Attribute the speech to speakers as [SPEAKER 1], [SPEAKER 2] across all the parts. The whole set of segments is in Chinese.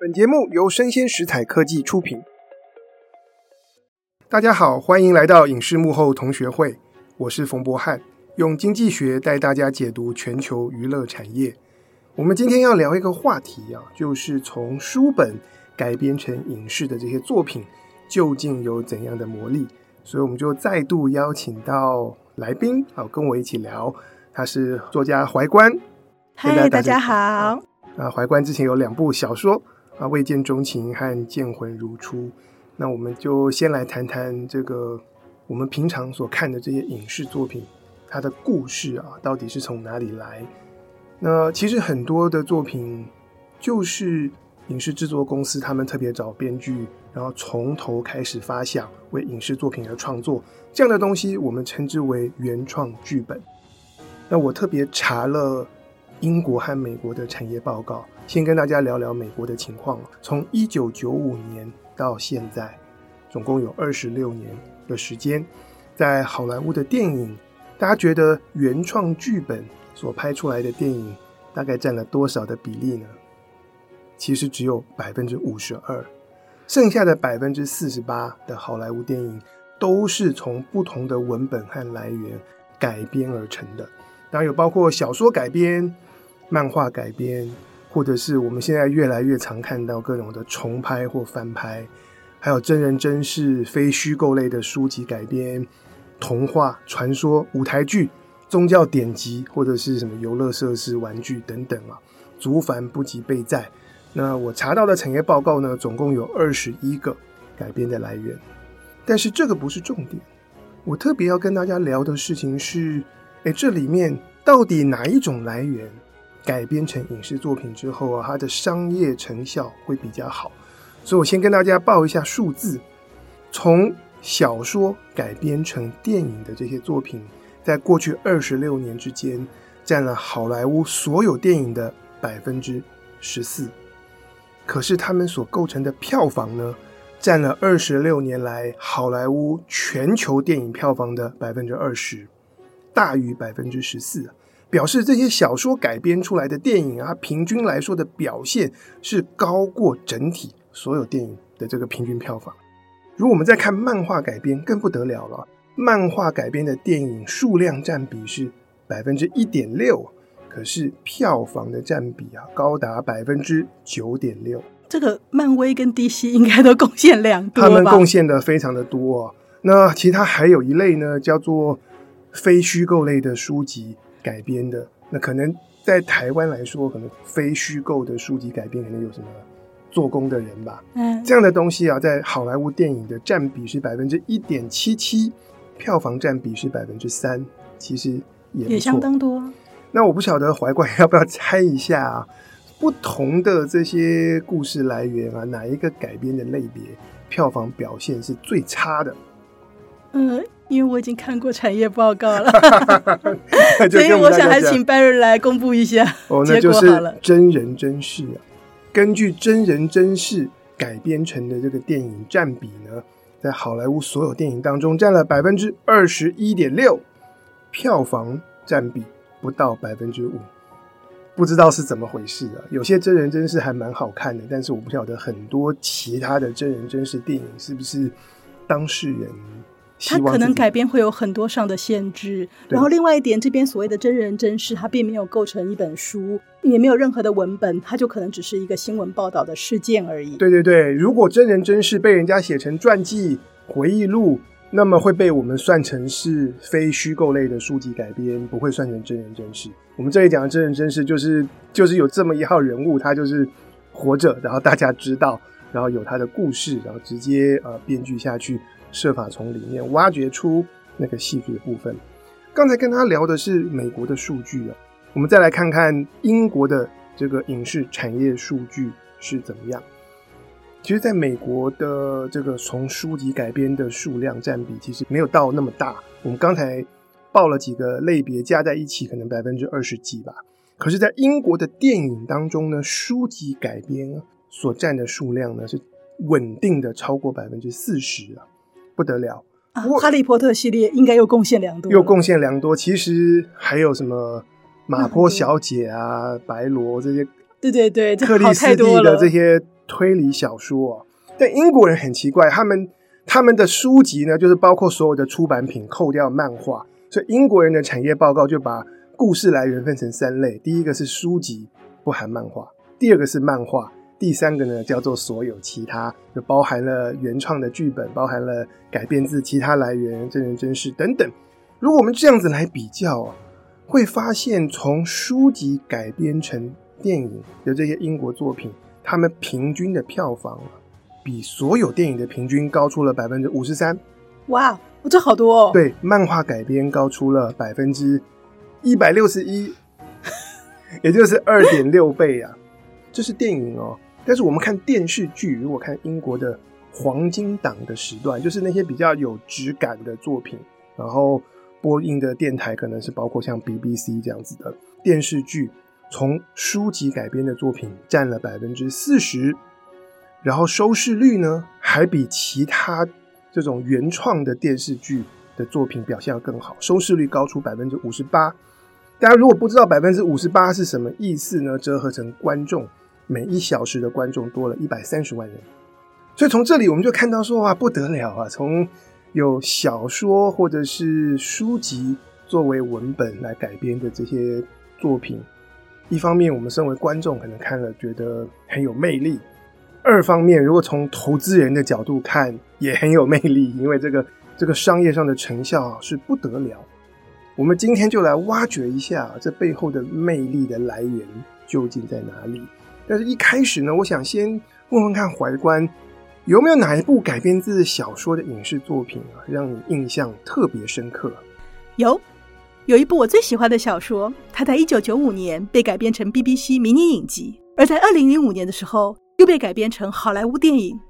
[SPEAKER 1] 本节目由生鲜食材科技出品。大家好，欢迎来到影视幕后同学会，我是冯博翰，用经济学带大家解读全球娱乐产业。我们今天要聊一个话题啊，就是从书本改编成影视的这些作品，究竟有怎样的魔力？所以我们就再度邀请到来宾，好，跟我一起聊。他是作家怀观，
[SPEAKER 2] 嗨，大家好。啊，
[SPEAKER 1] 怀观之前有两部小说。啊，未见钟情和见魂如初。那我们就先来谈谈这个我们平常所看的这些影视作品，它的故事啊，到底是从哪里来？那其实很多的作品就是影视制作公司他们特别找编剧，然后从头开始发想，为影视作品而创作这样的东西，我们称之为原创剧本。那我特别查了英国和美国的产业报告。先跟大家聊聊美国的情况。从一九九五年到现在，总共有二十六年的时间，在好莱坞的电影，大家觉得原创剧本所拍出来的电影大概占了多少的比例呢？其实只有百分之五十二，剩下的百分之四十八的好莱坞电影都是从不同的文本和来源改编而成的。当然有包括小说改编、漫画改编。或者是我们现在越来越常看到各种的重拍或翻拍，还有真人真事、非虚构类的书籍改编、童话、传说、舞台剧、宗教典籍，或者是什么游乐设施、玩具等等啊，族繁不及备载。那我查到的产业报告呢，总共有二十一个改编的来源，但是这个不是重点。我特别要跟大家聊的事情是，诶，这里面到底哪一种来源？改编成影视作品之后啊，它的商业成效会比较好，所以我先跟大家报一下数字：从小说改编成电影的这些作品，在过去二十六年之间，占了好莱坞所有电影的百分之十四。可是他们所构成的票房呢，占了二十六年来好莱坞全球电影票房的百分之二十，大于百分之十四。表示这些小说改编出来的电影啊，平均来说的表现是高过整体所有电影的这个平均票房。如果我们再看漫画改编，更不得了了。漫画改编的电影数量占比是百分之一点六，可是票房的占比啊，高达百分之九点六。
[SPEAKER 2] 这个漫威跟 DC 应该都贡献良多吧？
[SPEAKER 1] 他们贡献的非常的多啊。那其他还有一类呢，叫做非虚构类的书籍。改编的那可能在台湾来说，可能非虚构的书籍改编，可能有什么做工的人吧。嗯，这样的东西啊，在好莱坞电影的占比是百分之一点七七，票房占比是百分之三，其实也也
[SPEAKER 2] 相当多。
[SPEAKER 1] 那我不晓得怀怪要不要猜一下啊？不同的这些故事来源啊，哪一个改编的类别票房表现是最差的？
[SPEAKER 2] 嗯。因为我已经看过产业报告了，所以我想还请 Barry 来公布一下
[SPEAKER 1] 哦，那就是真人真事啊。根据真人真事改编成的这个电影占比呢，在好莱坞所有电影当中占了百分之二十一点六，票房占比不到百分之五，不知道是怎么回事啊。有些真人真事还蛮好看的，但是我不晓得很多其他的真人真事电影是不是当事人。
[SPEAKER 2] 它可能改编会有很多上的限制，然后另外一点，这边所谓的真人真事，它并没有构成一本书，也没有任何的文本，它就可能只是一个新闻报道的事件而已。
[SPEAKER 1] 对对对，如果真人真事被人家写成传记、回忆录，那么会被我们算成是非虚构类的书籍改编，不会算成真人真事。我们这里讲的真人真事，就是就是有这么一号人物，他就是活着，然后大家知道，然后有他的故事，然后直接呃编剧下去。设法从里面挖掘出那个细节的部分。刚才跟他聊的是美国的数据啊，我们再来看看英国的这个影视产业数据是怎么样。其实，在美国的这个从书籍改编的数量占比，其实没有到那么大。我们刚才报了几个类别，加在一起可能百分之二十几吧。可是，在英国的电影当中呢，书籍改编所占的数量呢，是稳定的超过百分之四十啊。不得了
[SPEAKER 2] 啊！哈利波特系列应该又贡献良多，
[SPEAKER 1] 又贡献良多。其实还有什么马坡小姐啊、嗯、白罗这些
[SPEAKER 2] 对对对，
[SPEAKER 1] 克里斯蒂的这些推理小说啊。但英国人很奇怪，他们他们的书籍呢，就是包括所有的出版品，扣掉漫画，所以英国人的产业报告就把故事来源分成三类：第一个是书籍，不含漫画；第二个是漫画；第三个呢叫做所有其他，就包含了原创的剧本，包含了改编自其他来源、真人真事等等。如果我们这样子来比较啊，会发现从书籍改编成电影的这些英国作品，他们平均的票房。比所有电影的平均高出了百分之五十三，
[SPEAKER 2] 哇，这好多哦！
[SPEAKER 1] 对，漫画改编高出了百分之一百六十一，也就是二点六倍啊！这是电影哦，但是我们看电视剧，如果看英国的黄金档的时段，就是那些比较有质感的作品，然后播映的电台可能是包括像 BBC 这样子的电视剧，从书籍改编的作品占了百分之四十。然后收视率呢，还比其他这种原创的电视剧的作品表现要更好，收视率高出百分之五十八。大家如果不知道百分之五十八是什么意思呢？折合成观众，每一小时的观众多了一百三十万人。所以从这里我们就看到说，哇，不得了啊！从有小说或者是书籍作为文本来改编的这些作品，一方面我们身为观众可能看了觉得很有魅力。二方面，如果从投资人的角度看，也很有魅力，因为这个这个商业上的成效是不得了。我们今天就来挖掘一下这背后的魅力的来源究竟在哪里。但是，一开始呢，我想先问问看怀观，有没有哪一部改编自小说的影视作品啊，让你印象特别深刻？
[SPEAKER 2] 有，有一部我最喜欢的小说，它在一九九五年被改编成 BBC 迷你影集，而在二零零五年的时候。又被改编成好莱坞电影。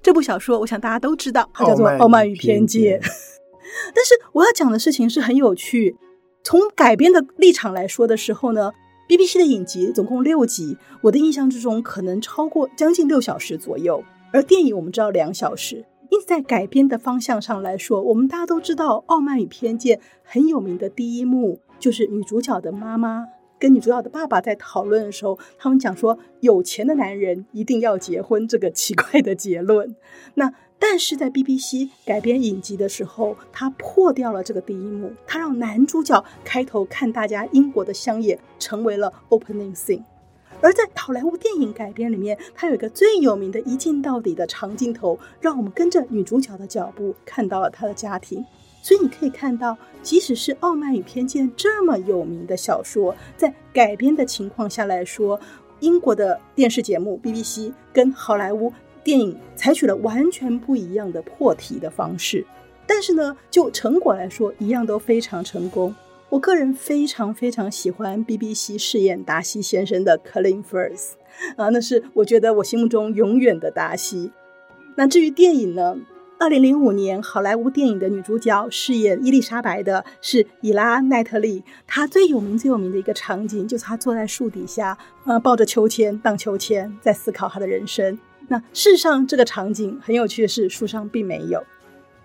[SPEAKER 2] 这部小说，我想大家都知道，它叫做《傲慢与偏见》。但是我要讲的事情是很有趣。从改编的立场来说的时候呢，BBC 的影集总共六集，我的印象之中可能超过将近六小时左右。而电影我们知道两小时，因此在改编的方向上来说，我们大家都知道《傲慢与偏见》很有名的第一幕就是女主角的妈妈。跟女主角的爸爸在讨论的时候，他们讲说有钱的男人一定要结婚这个奇怪的结论。那但是在 BBC 改编影集的时候，他破掉了这个第一幕，他让男主角开头看大家英国的乡野成为了 opening scene。而在好莱坞电影改编里面，它有一个最有名的一镜到底的长镜头，让我们跟着女主角的脚步看到了她的家庭。所以你可以看到，即使是《傲慢与偏见》这么有名的小说，在改编的情况下来说，英国的电视节目 BBC 跟好莱坞电影采取了完全不一样的破题的方式。但是呢，就成果来说，一样都非常成功。我个人非常非常喜欢 BBC 饰演达西先生的 Colin Firth 啊，那是我觉得我心目中永远的达西。那至于电影呢？二零零五年，好莱坞电影的女主角饰演伊丽莎白的是伊拉奈特利。她最有名、最有名的一个场景，就是她坐在树底下，呃，抱着秋千荡秋千，在思考她的人生。那事实上，这个场景很有趣的是，书上并没有。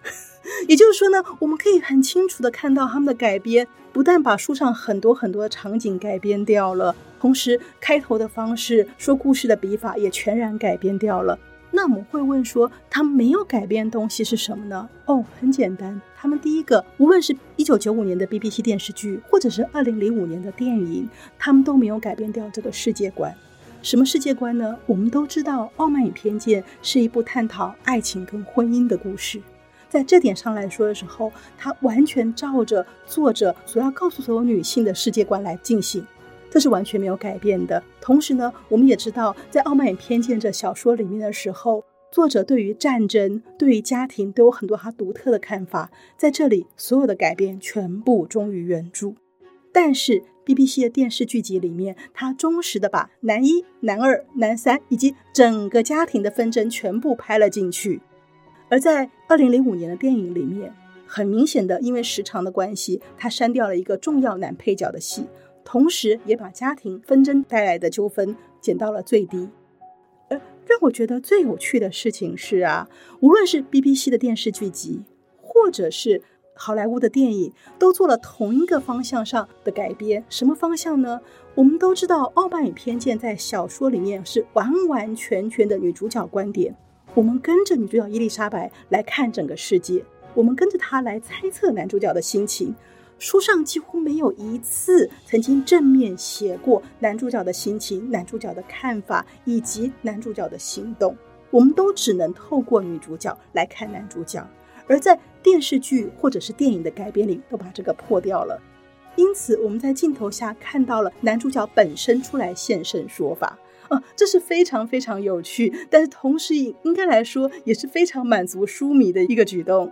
[SPEAKER 2] 也就是说呢，我们可以很清楚的看到他们的改编，不但把书上很多很多的场景改编掉了，同时开头的方式、说故事的笔法也全然改编掉了。那我们会问说，他们没有改变东西是什么呢？哦，很简单，他们第一个，无论是一九九五年的 BBC 电视剧，或者是二零零五年的电影，他们都没有改变掉这个世界观。什么世界观呢？我们都知道，《傲慢与偏见》是一部探讨爱情跟婚姻的故事，在这点上来说的时候，它完全照着作者所要告诉所有女性的世界观来进行。这是完全没有改变的。同时呢，我们也知道，在《傲慢与偏见》这小说里面的时候，作者对于战争、对于家庭都有很多他独特的看法。在这里，所有的改变全部忠于原著。但是 BBC 的电视剧集里面，他忠实的把男一、男二、男三以及整个家庭的纷争全部拍了进去。而在二零零五年的电影里面，很明显的因为时长的关系，他删掉了一个重要男配角的戏。同时，也把家庭纷争带来的纠纷减到了最低。而让我觉得最有趣的事情是啊，无论是 BBC 的电视剧集，或者是好莱坞的电影都做了同一个方向上的改编。什么方向呢？我们都知道，《傲慢与偏见》在小说里面是完完全全的女主角观点。我们跟着女主角伊丽莎白来看整个世界，我们跟着她来猜测男主角的心情。书上几乎没有一次曾经正面写过男主角的心情、男主角的看法以及男主角的行动。我们都只能透过女主角来看男主角，而在电视剧或者是电影的改编里，都把这个破掉了。因此，我们在镜头下看到了男主角本身出来现身说法，啊，这是非常非常有趣，但是同时应该来说也是非常满足书迷的一个举动。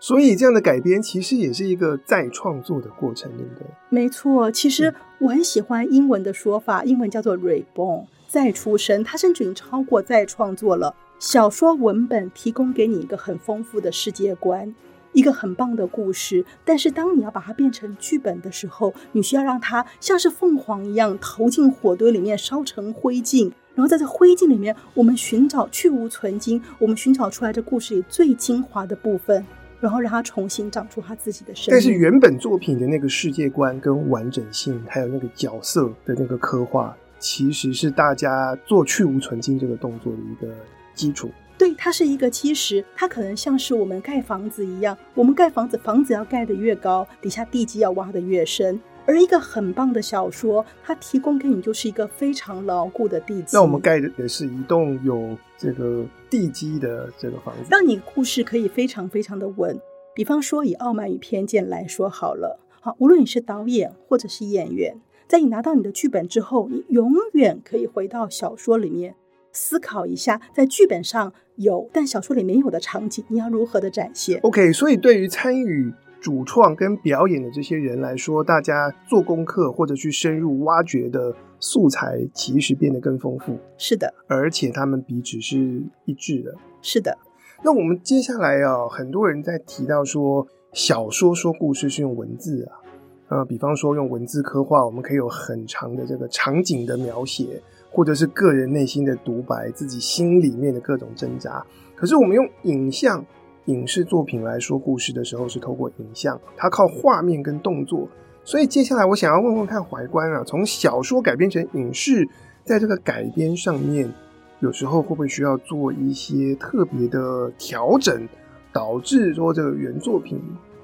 [SPEAKER 1] 所以，这样的改编其实也是一个再创作的过程，对不对？
[SPEAKER 2] 没错，其实我很喜欢英文的说法，英文叫做 “reborn”。再出生，它甚至已经超过再创作了。小说文本提供给你一个很丰富的世界观，一个很棒的故事。但是，当你要把它变成剧本的时候，你需要让它像是凤凰一样投进火堆里面烧成灰烬，然后在这灰烬里面，我们寻找去无存精，我们寻找出来这故事里最精华的部分，然后让它重新长出它自己的生命。
[SPEAKER 1] 但是，原本作品的那个世界观跟完整性，还有那个角色的那个刻画。其实是大家做去无存精这个动作的一个基础。
[SPEAKER 2] 对，它是一个基石，它可能像是我们盖房子一样，我们盖房子，房子要盖得越高，底下地基要挖得越深。而一个很棒的小说，它提供给你就是一个非常牢固的地基。
[SPEAKER 1] 那我们盖的也是一栋有这个地基的这个房子，
[SPEAKER 2] 让你故事可以非常非常的稳。比方说，以《傲慢与偏见》来说好了，好，无论你是导演或者是演员。在你拿到你的剧本之后，你永远可以回到小说里面思考一下，在剧本上有但小说里没有的场景，你要如何的展现
[SPEAKER 1] ？OK，所以对于参与主创跟表演的这些人来说，大家做功课或者去深入挖掘的素材，其实变得更丰富。
[SPEAKER 2] 是的，
[SPEAKER 1] 而且他们彼此是一致的。
[SPEAKER 2] 是的。
[SPEAKER 1] 那我们接下来啊，很多人在提到说，小说说故事是用文字啊。呃，比方说用文字刻画，我们可以有很长的这个场景的描写，或者是个人内心的独白，自己心里面的各种挣扎。可是我们用影像、影视作品来说故事的时候，是透过影像，它靠画面跟动作。所以接下来我想要问问看怀观啊，从小说改编成影视，在这个改编上面，有时候会不会需要做一些特别的调整，导致说这个原作品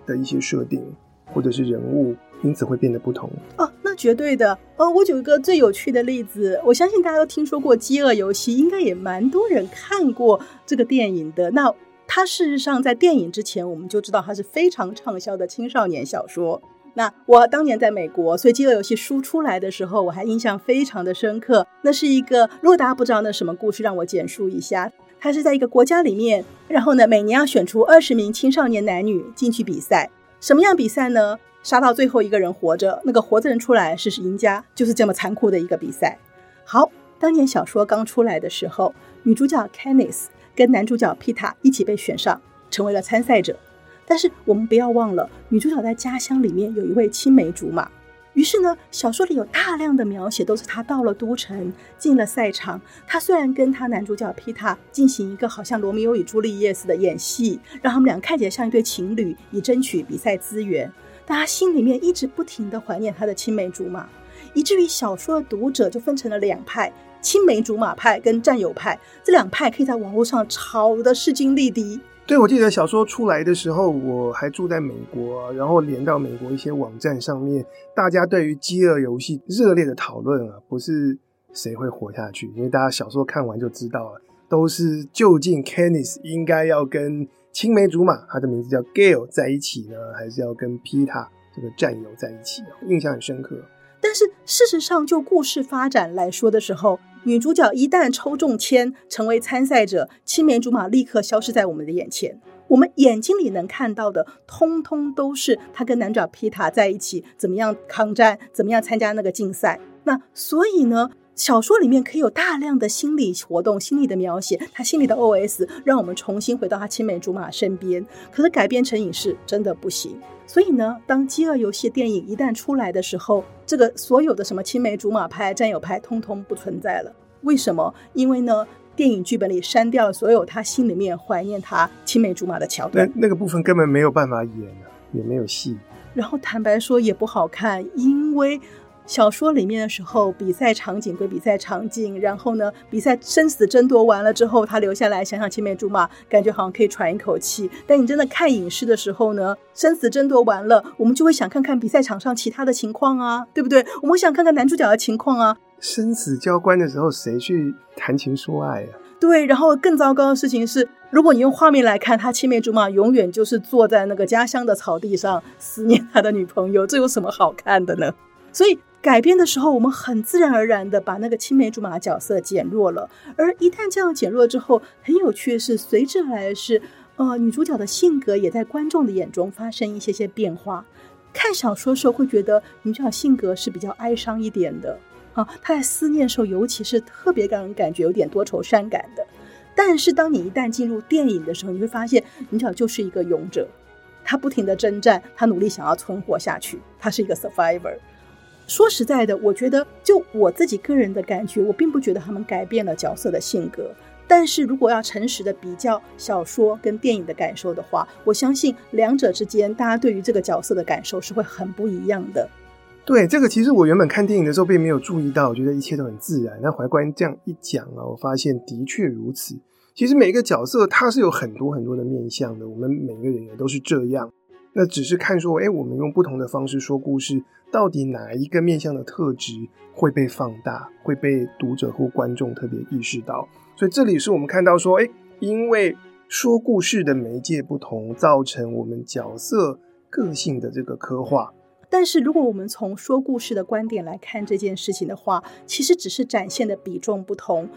[SPEAKER 1] 的一些设定或者是人物？因此会变得不同
[SPEAKER 2] 哦，那绝对的哦。我举一个最有趣的例子，我相信大家都听说过《饥饿游戏》，应该也蛮多人看过这个电影的。那它事实上在电影之前，我们就知道它是非常畅销的青少年小说。那我当年在美国，所以《饥饿游戏》书出来的时候，我还印象非常的深刻。那是一个，如果大家不知道那什么故事，让我简述一下。它是在一个国家里面，然后呢，每年要选出二十名青少年男女进去比赛。什么样比赛呢？杀到最后一个人活着，那个活着人出来是赢家，就是这么残酷的一个比赛。好，当年小说刚出来的时候，女主角 Katniss 跟男主角皮塔一起被选上，成为了参赛者。但是我们不要忘了，女主角在家乡里面有一位青梅竹马。于是呢，小说里有大量的描写都是她到了都城，进了赛场。她虽然跟她男主角皮塔进行一个好像罗密欧与朱丽叶似的演戏，让他们俩看起来像一对情侣，以争取比赛资源。但她心里面一直不停地怀念她的青梅竹马，以至于小说的读者就分成了两派：青梅竹马派跟战友派。这两派可以在网络上吵得势均力敌。
[SPEAKER 1] 对，我记得小说出来的时候，我还住在美国，然后连到美国一些网站上面，大家对于《饥饿游戏》热烈的讨论啊，不是谁会活下去，因为大家小说看完就知道了，都是究竟 kennis 应该要跟。青梅竹马，他的名字叫 Gale，在一起呢，还是要跟 Peeta 这个战友在一起？印象很深刻。
[SPEAKER 2] 但是事实上，就故事发展来说的时候，女主角一旦抽中签成为参赛者，青梅竹马立刻消失在我们的眼前。我们眼睛里能看到的，通通都是她跟男主角皮塔在一起，怎么样抗战，怎么样参加那个竞赛。那所以呢？小说里面可以有大量的心理活动、心理的描写，他心里的 OS，让我们重新回到他青梅竹马身边。可是改编成影视真的不行。所以呢，当《饥饿游戏》电影一旦出来的时候，这个所有的什么青梅竹马派、战友派，通通不存在了。为什么？因为呢，电影剧本里删掉了所有他心里面怀念他青梅竹马的桥段。
[SPEAKER 1] 那那个部分根本没有办法演啊。也没有戏。
[SPEAKER 2] 然后坦白说也不好看，因为。小说里面的时候，比赛场景归比赛场景，然后呢，比赛生死争夺完了之后，他留下来想想青梅竹马，感觉好像可以喘一口气。但你真的看影视的时候呢，生死争夺完了，我们就会想看看比赛场上其他的情况啊，对不对？我们想看看男主角的情况啊。
[SPEAKER 1] 生死交关的时候，谁去谈情说爱啊？
[SPEAKER 2] 对，然后更糟糕的事情是，如果你用画面来看，他青梅竹马永远就是坐在那个家乡的草地上思念他的女朋友，这有什么好看的呢？所以。改编的时候，我们很自然而然的把那个青梅竹马的角色减弱了。而一旦这样减弱之后，很有趣的是，随之而来的是，呃，女主角的性格也在观众的眼中发生一些些变化。看小说的时候会觉得女主角性格是比较哀伤一点的，啊，她在思念的时候，尤其是特别让人感觉有点多愁善感的。但是当你一旦进入电影的时候，你会发现女主角就是一个勇者，她不停的征战，她努力想要存活下去，她是一个 survivor。说实在的，我觉得就我自己个人的感觉，我并不觉得他们改变了角色的性格。但是如果要诚实的比较小说跟电影的感受的话，我相信两者之间，大家对于这个角色的感受是会很不一样的。
[SPEAKER 1] 对，这个其实我原本看电影的时候并没有注意到，我觉得一切都很自然。那怀观这样一讲啊，我发现的确如此。其实每一个角色他是有很多很多的面相的，我们每个人也都是这样。那只是看说，哎，我们用不同的方式说故事，到底哪一个面向的特质会被放大，会被读者或观众特别意识到？所以这里是我们看到说，哎，因为说故事的媒介不同，造成我们角色个性的这个刻画。
[SPEAKER 2] 但是如果我们从说故事的观点来看这件事情的话，其实只是展现的比重不同。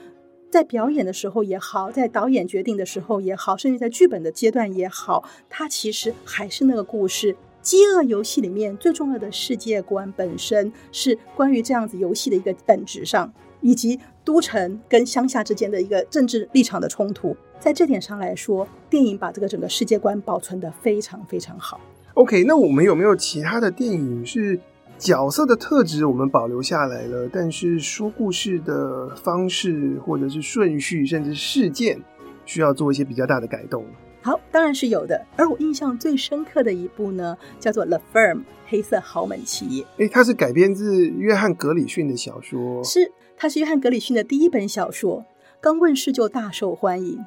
[SPEAKER 2] 在表演的时候也好，在导演决定的时候也好，甚至在剧本的阶段也好，它其实还是那个故事。饥饿游戏里面最重要的世界观本身是关于这样子游戏的一个本质上，以及都城跟乡下之间的一个政治立场的冲突。在这点上来说，电影把这个整个世界观保存得非常非常好。
[SPEAKER 1] OK，那我们有没有其他的电影是？角色的特质我们保留下来了，但是说故事的方式或者是顺序，甚至事件，需要做一些比较大的改动。
[SPEAKER 2] 好，当然是有的。而我印象最深刻的一部呢，叫做《The Firm》黑色豪门企业。
[SPEAKER 1] 诶，它是改编自约翰格里逊的小说，
[SPEAKER 2] 是，它是约翰格里逊的第一本小说，刚问世就大受欢迎。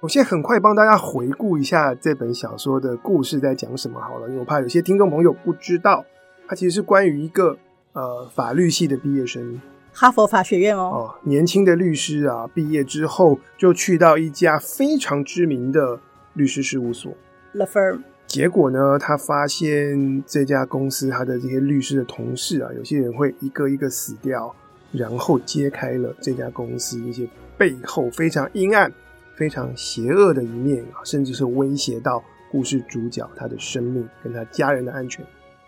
[SPEAKER 1] 我现在很快帮大家回顾一下这本小说的故事在讲什么好了，因为我怕有些听众朋友不知道。它其实是关于一个呃法律系的毕业生，
[SPEAKER 2] 哈佛法学院哦，
[SPEAKER 1] 哦，年轻的律师啊，毕业之后就去到一家非常知名的律师事务所
[SPEAKER 2] ，The Firm。
[SPEAKER 1] 结果呢，他发现这家公司他的这些律师的同事啊，有些人会一个一个死掉，然后揭开了这家公司一些背后非常阴暗、非常邪恶的一面啊，甚至是威胁到故事主角他的生命跟他家人的安全。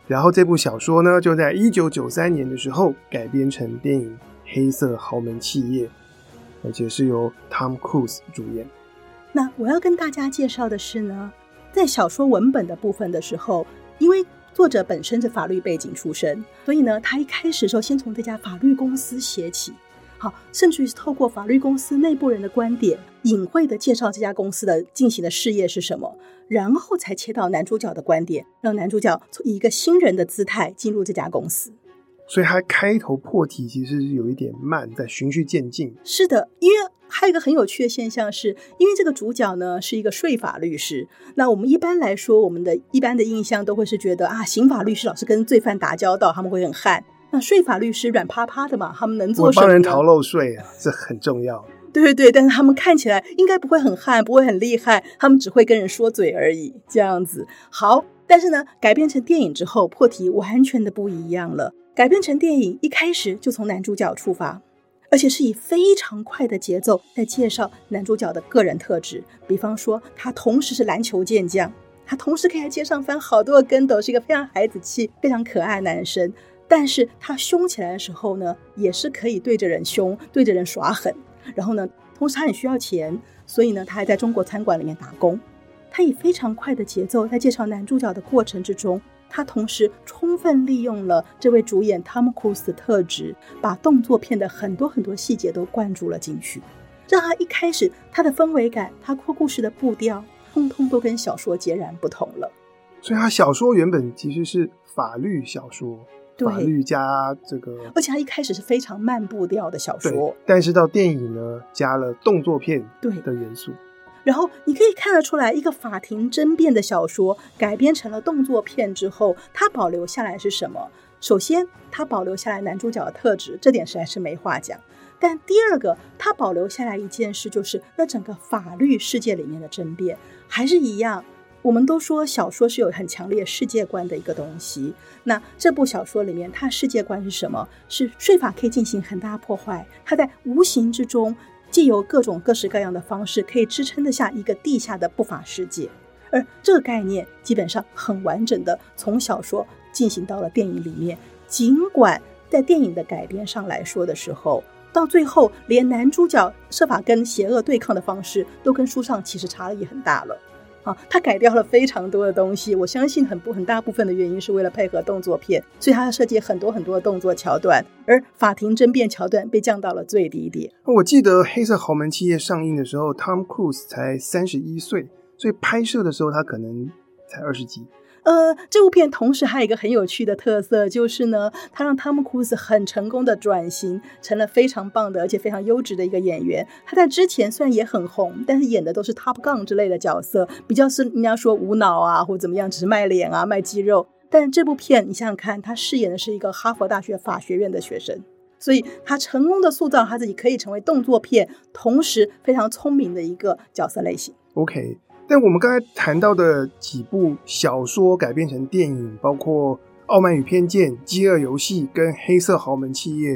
[SPEAKER 1] 然后这部小说呢，就在一九九三年的时候改编成电影《黑色豪门企业》，而且是由 Tom Cruise 主演。
[SPEAKER 2] 那我要跟大家介绍的是呢，在小说文本的部分的时候，因为作者本身是法律背景出身，所以呢，他一开始的时候先从这家法律公司写起。好，甚至于是透过法律公司内部人的观点，隐晦的介绍这家公司的进行的事业是什么，然后才切到男主角的观点，让男主角以一个新人的姿态进入这家公司。
[SPEAKER 1] 所以他开头破题其实是有一点慢，在循序渐进。
[SPEAKER 2] 是的，因为还有一个很有趣的现象是，因为这个主角呢是一个税法律师，那我们一般来说，我们的一般的印象都会是觉得啊，刑法律师老是跟罪犯打交道，他们会很悍。那税法律师软趴趴的嘛，他们能做什么？
[SPEAKER 1] 帮人逃漏税啊，这很重要。
[SPEAKER 2] 对对对，但是他们看起来应该不会很悍，不会很厉害，他们只会跟人说嘴而已，这样子。好，但是呢，改编成电影之后，破题完全的不一样了。改编成电影，一开始就从男主角出发，而且是以非常快的节奏在介绍男主角的个人特质。比方说，他同时是篮球健将，他同时可以在街上翻好多个跟斗，是一个非常孩子气、非常可爱的男生。但是他凶起来的时候呢，也是可以对着人凶，对着人耍狠。然后呢，同时他很需要钱，所以呢，他还在中国餐馆里面打工。他以非常快的节奏在介绍男主角的过程之中，他同时充分利用了这位主演汤姆·克鲁斯的特质，把动作片的很多很多细节都灌注了进去，让他一开始他的氛围感，他说故事的步调，通通都跟小说截然不同了。
[SPEAKER 1] 所以他小说原本其实是法律小说，法律加这个，
[SPEAKER 2] 而且它一开始是非常慢步调的小说，
[SPEAKER 1] 但是到电影呢，加了动作片对的元素。
[SPEAKER 2] 然后你可以看得出来，一个法庭争辩的小说改编成了动作片之后，它保留下来是什么？首先，它保留下来男主角的特质，这点实在是没话讲。但第二个，它保留下来一件事，就是那整个法律世界里面的争辩还是一样。我们都说小说是有很强烈世界观的一个东西。那这部小说里面，它世界观是什么？是税法可以进行很大破坏，它在无形之中，既有各种各式各样的方式，可以支撑得下一个地下的不法世界。而这个概念基本上很完整的从小说进行到了电影里面。尽管在电影的改编上来说的时候，到最后，连男主角设法跟邪恶对抗的方式，都跟书上其实差异很大了。啊，他改掉了非常多的东西。我相信很不很大部分的原因是为了配合动作片，所以他要设计很多很多的动作桥段，而法庭争辩桥段被降到了最低点。
[SPEAKER 1] 我记得《黑色豪门企业》上映的时候，Tom Cruise 才三十一岁，所以拍摄的时候他可能才二十几。
[SPEAKER 2] 呃，这部片同时还有一个很有趣的特色，就是呢，他让汤姆·库斯很成功的转型成了非常棒的，而且非常优质的一个演员。他在之前虽然也很红，但是演的都是 Top Gun 之类的角色，比较是人家说无脑啊，或者怎么样，只是卖脸啊、卖肌肉。但这部片你想想看，他饰演的是一个哈佛大学法学院的学生，所以他成功的塑造他自己可以成为动作片，同时非常聪明的一个角色类型。
[SPEAKER 1] OK。但我们刚才谈到的几部小说改编成电影，包括《傲慢与偏见》、《饥饿游戏》跟《黑色豪门企业》，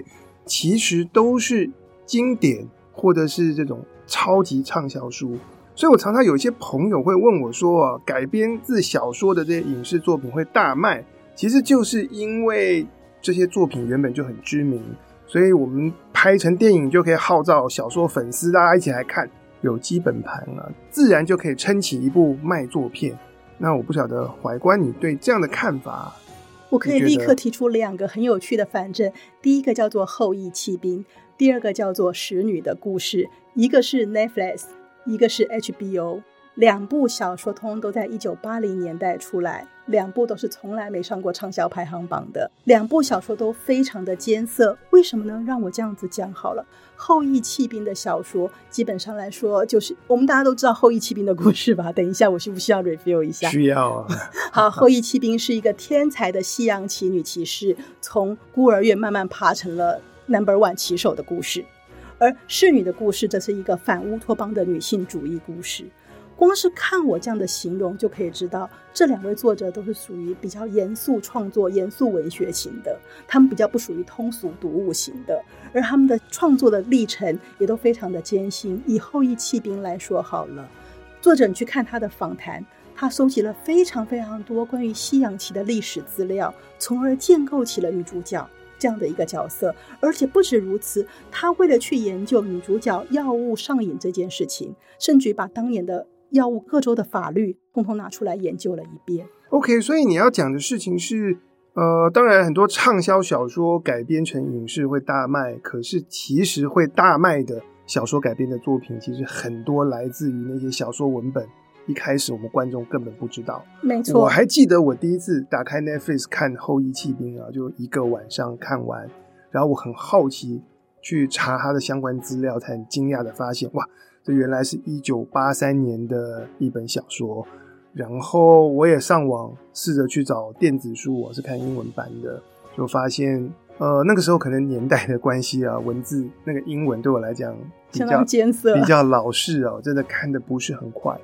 [SPEAKER 1] 其实都是经典或者是这种超级畅销书。所以我常常有一些朋友会问我说：“啊，改编自小说的这些影视作品会大卖，其实就是因为这些作品原本就很知名，所以我们拍成电影就可以号召小说粉丝，大家一起来看。”有基本盘啊，自然就可以撑起一部卖座片。那我不晓得怀观你对这样的看法，
[SPEAKER 2] 我可以立刻提出两个很有趣的反证。第一个叫做《后羿弃兵》，第二个叫做《使女的故事》。一个是 Netflix，一个是 HBO。两部小说通通都在一九八零年代出来，两部都是从来没上过畅销排行榜的。两部小说都非常的艰涩，为什么呢？让我这样子讲好了。后羿弃兵的小说基本上来说，就是我们大家都知道后羿弃兵的故事吧？等一下，我需不需要 review 一下？
[SPEAKER 1] 需要啊。
[SPEAKER 2] 好，后羿弃兵是一个天才的西洋棋女骑士，从孤儿院慢慢爬成了 number one 棋手的故事。而侍女的故事，则是一个反乌托邦的女性主义故事。光是看我这样的形容，就可以知道这两位作者都是属于比较严肃创作、严肃文学型的，他们比较不属于通俗读物型的，而他们的创作的历程也都非常的艰辛。以后翼弃兵来说好了，作者你去看他的访谈，他搜集了非常非常多关于西洋棋的历史资料，从而建构起了女主角这样的一个角色。而且不止如此，他为了去研究女主角药物上瘾这件事情，甚至于把当年的药物各州的法律，通通拿出来研究了一遍。
[SPEAKER 1] OK，所以你要讲的事情是，呃，当然很多畅销小说改编成影视会大卖，可是其实会大卖的小说改编的作品，其实很多来自于那些小说文本。一开始我们观众根本不知道。
[SPEAKER 2] 没错，
[SPEAKER 1] 我还记得我第一次打开 Netflix 看《后裔弃兵》啊，就一个晚上看完，然后我很好奇去查他的相关资料，才很惊讶的发现，哇！这原来是一九八三年的一本小说，然后我也上网试着去找电子书，我是看英文版的，就发现，呃，那个时候可能年代的关系啊，文字那个英文对我来讲比较
[SPEAKER 2] 艰涩，
[SPEAKER 1] 比较老式哦，真的看的不是很快。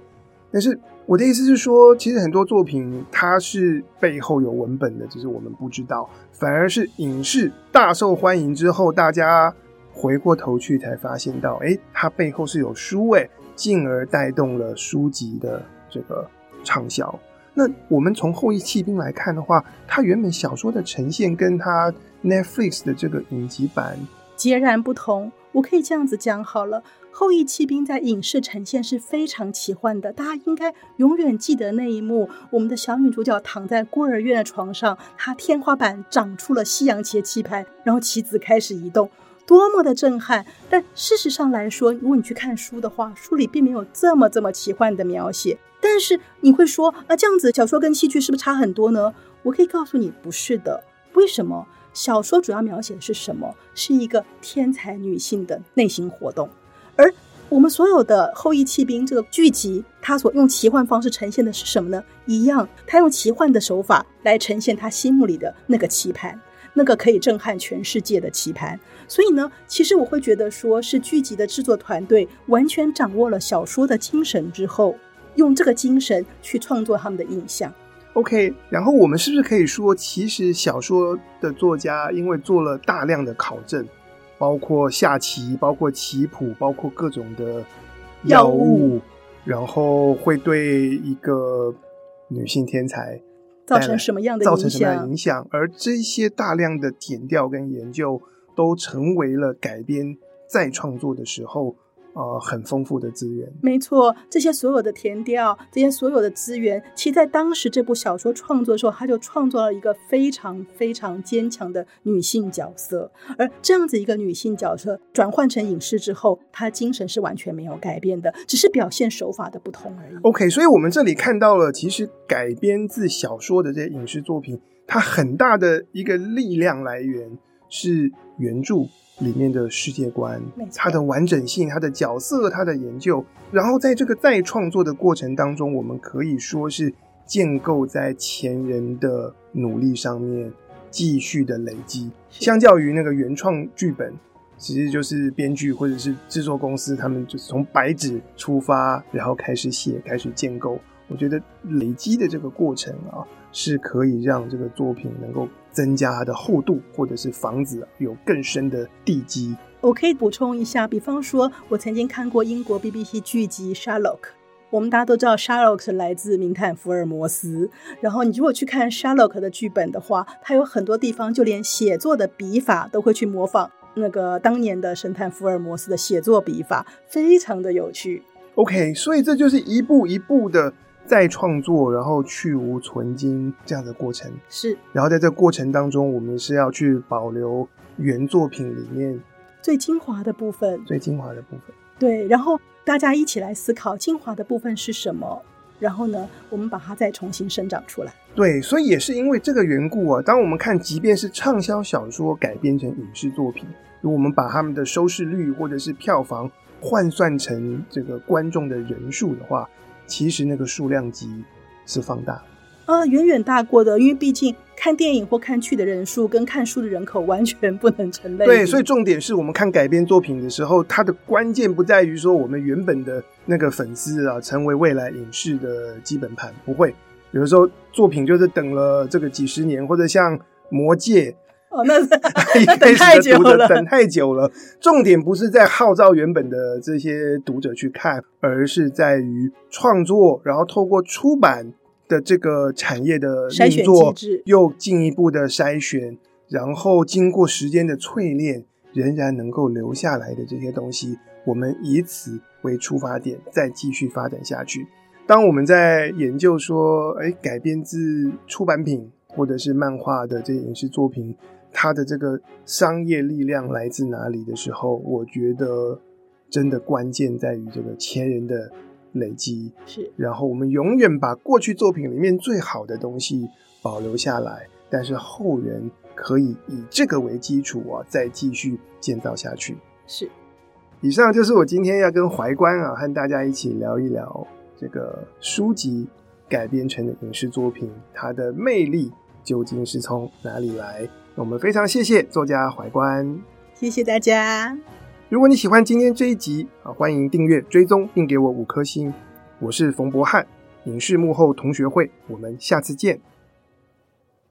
[SPEAKER 1] 但是我的意思是说，其实很多作品它是背后有文本的，只是我们不知道，反而是影视大受欢迎之后，大家。回过头去才发现到，诶，它背后是有书诶，进而带动了书籍的这个畅销。那我们从《后翼弃兵》来看的话，它原本小说的呈现跟它 Netflix 的这个影集版
[SPEAKER 2] 截然不同。我可以这样子讲好了，《后翼弃兵》在影视呈现是非常奇幻的，大家应该永远记得那一幕：我们的小女主角躺在孤儿院的床上，她天花板长出了西洋棋棋盘，然后棋子开始移动。多么的震撼。但事实上来说，如果你去看书的话，书里并没有这么这么奇幻的描写。但是你会说啊，这样子小说跟戏剧是不是差很多呢？我可以告诉你，不是的。为什么？小说主要描写的是什么？是一个天才女性的内心活动，而我们所有的《后羿弃兵》这个剧集，它所用奇幻方式呈现的是什么呢？一样，它用奇幻的手法来呈现他心目里的那个期盼，那个可以震撼全世界的棋盘。所以呢，其实我会觉得，说是剧集的制作团队完全掌握了小说的精神之后，用这个精神去创作他们的印象。
[SPEAKER 1] OK，然后我们是不是可以说，其实小说的作家因为做了大量的考证。包括下棋，包括棋谱，包括各种的药物，然后会对一个女性天才
[SPEAKER 2] 造成什么样的
[SPEAKER 1] 造成什么样的影响？而这些大量的填调跟研究，都成为了改编再创作的时候。呃，很丰富的资源，
[SPEAKER 2] 没错。这些所有的田调，这些所有的资源，其实在当时这部小说创作的时候，他就创作了一个非常非常坚强的女性角色。而这样子一个女性角色转换成影视之后，她精神是完全没有改变的，只是表现手法的不同而已。
[SPEAKER 1] OK，所以我们这里看到了，其实改编自小说的这些影视作品，它很大的一个力量来源是原著。里面的世界观，它的完整性，它的角色，它的研究，然后在这个再创作的过程当中，我们可以说是建构在前人的努力上面继续的累积。相较于那个原创剧本，其实就是编剧或者是制作公司，他们就是从白纸出发，然后开始写，开始建构。我觉得累积的这个过程啊，是可以让这个作品能够增加它的厚度，或者是房子有更深的地基。
[SPEAKER 2] 我可以补充一下，比方说，我曾经看过英国 BBC 剧集《Sherlock》，我们大家都知道 Sherlock 是来自名探福尔摩斯。然后你如果去看 Sherlock 的剧本的话，它有很多地方就连写作的笔法都会去模仿那个当年的神探福尔摩斯的写作笔法，非常的有趣。
[SPEAKER 1] OK，所以这就是一步一步的。再创作，然后去无存菁这样的过程
[SPEAKER 2] 是，
[SPEAKER 1] 然后在这个过程当中，我们是要去保留原作品里面
[SPEAKER 2] 最精华的部分，
[SPEAKER 1] 最精华的部分。
[SPEAKER 2] 对，然后大家一起来思考精华的部分是什么，然后呢，我们把它再重新生长出来。
[SPEAKER 1] 对，所以也是因为这个缘故啊，当我们看，即便是畅销小说改编成影视作品，如果我们把他们的收视率或者是票房换算成这个观众的人数的话。其实那个数量级是放大
[SPEAKER 2] 啊，远远大过的，因为毕竟看电影或看剧的人数跟看书的人口完全不能成类。
[SPEAKER 1] 对，所以重点是我们看改编作品的时候，它的关键不在于说我们原本的那个粉丝啊，成为未来影视的基本盘，不会。有的时候作品就是等了这个几十年，或者像《魔戒》。
[SPEAKER 2] 哦，那是
[SPEAKER 1] 等太久了，等太久了。重点不是在号召原本的这些读者去看，而是在于创作，然后透过出版的这个产业的运作，又进一步的筛选，然后经过时间的淬炼，仍然能够留下来的这些东西，我们以此为出发点，再继续发展下去。当我们在研究说，哎，改编自出版品或者是漫画的这些影视作品。它的这个商业力量来自哪里的时候，我觉得真的关键在于这个前人的累积。
[SPEAKER 2] 是，
[SPEAKER 1] 然后我们永远把过去作品里面最好的东西保留下来，但是后人可以以这个为基础啊，再继续建造下去。
[SPEAKER 2] 是，
[SPEAKER 1] 以上就是我今天要跟怀观啊，和大家一起聊一聊这个书籍改编成的影视作品，它的魅力究竟是从哪里来？我们非常谢谢作家怀关，
[SPEAKER 2] 谢谢大家。
[SPEAKER 1] 如果你喜欢今天这一集啊，欢迎订阅、追踪并给我五颗星。我是冯博翰，影视幕后同学会，我们下次见。